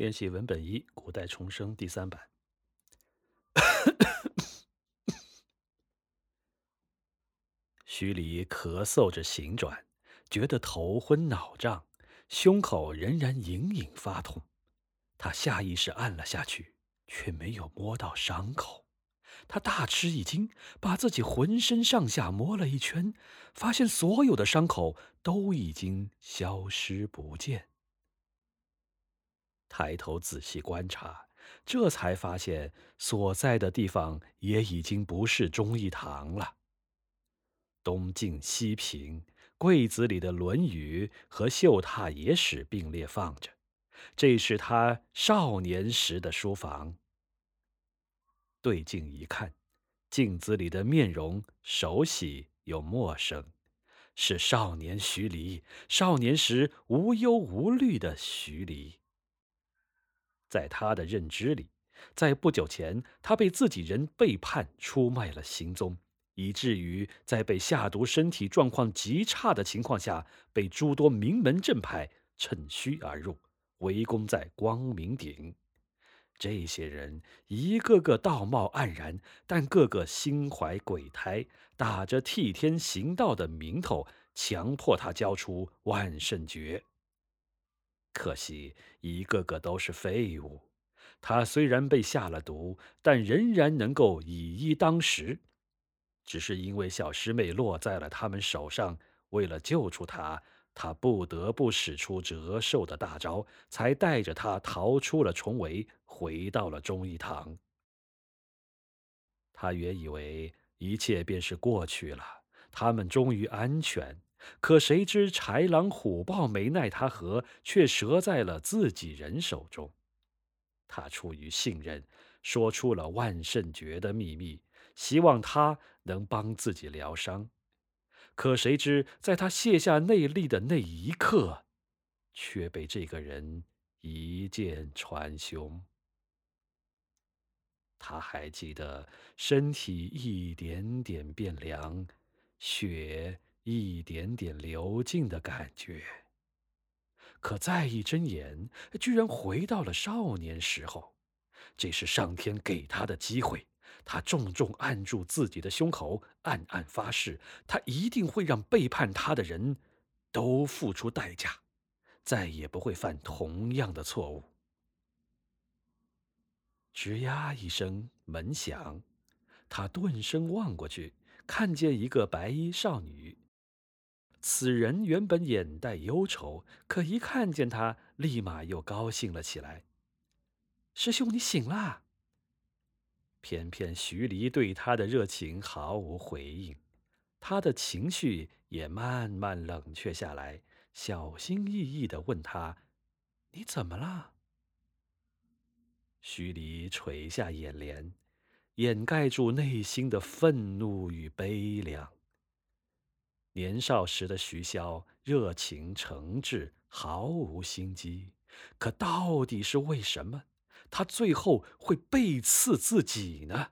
练习文本一：古代重生第三版。徐礼咳嗽着行转，觉得头昏脑胀，胸口仍然隐隐发痛。他下意识按了下去，却没有摸到伤口。他大吃一惊，把自己浑身上下摸了一圈，发现所有的伤口都已经消失不见。抬头仔细观察，这才发现所在的地方也已经不是忠义堂了。东晋西平，柜子里的《论语》和《绣榻野史》并列放着，这是他少年时的书房。对镜一看，镜子里的面容熟悉又陌生，是少年徐离，少年时无忧无虑的徐离。在他的认知里，在不久前，他被自己人背叛，出卖了行踪，以至于在被下毒、身体状况极差的情况下，被诸多名门正派趁虚而入，围攻在光明顶。这些人一个个道貌岸然，但个个心怀鬼胎，打着替天行道的名头，强迫他交出万圣诀。可惜，一个个都是废物。他虽然被下了毒，但仍然能够以一当十。只是因为小师妹落在了他们手上，为了救出她，他不得不使出折寿的大招，才带着她逃出了重围，回到了忠义堂。他原以为一切便是过去了，他们终于安全。可谁知豺狼虎豹没奈他何，却折在了自己人手中。他出于信任，说出了万圣诀的秘密，希望他能帮自己疗伤。可谁知，在他卸下内力的那一刻，却被这个人一箭穿胸。他还记得身体一点点变凉，血。一点点流尽的感觉。可再一睁眼，居然回到了少年时候。这是上天给他的机会。他重重按住自己的胸口，暗暗发誓：他一定会让背叛他的人都付出代价，再也不会犯同样的错误。吱呀一声，门响。他顿身望过去，看见一个白衣少女。此人原本眼带忧愁，可一看见他，立马又高兴了起来。师兄，你醒了。偏偏徐离对他的热情毫无回应，他的情绪也慢慢冷却下来，小心翼翼地问他：“你怎么了？”徐离垂下眼帘，掩盖住内心的愤怒与悲凉。年少时的徐骁热情诚挚，毫无心机。可到底是为什么，他最后会背刺自己呢？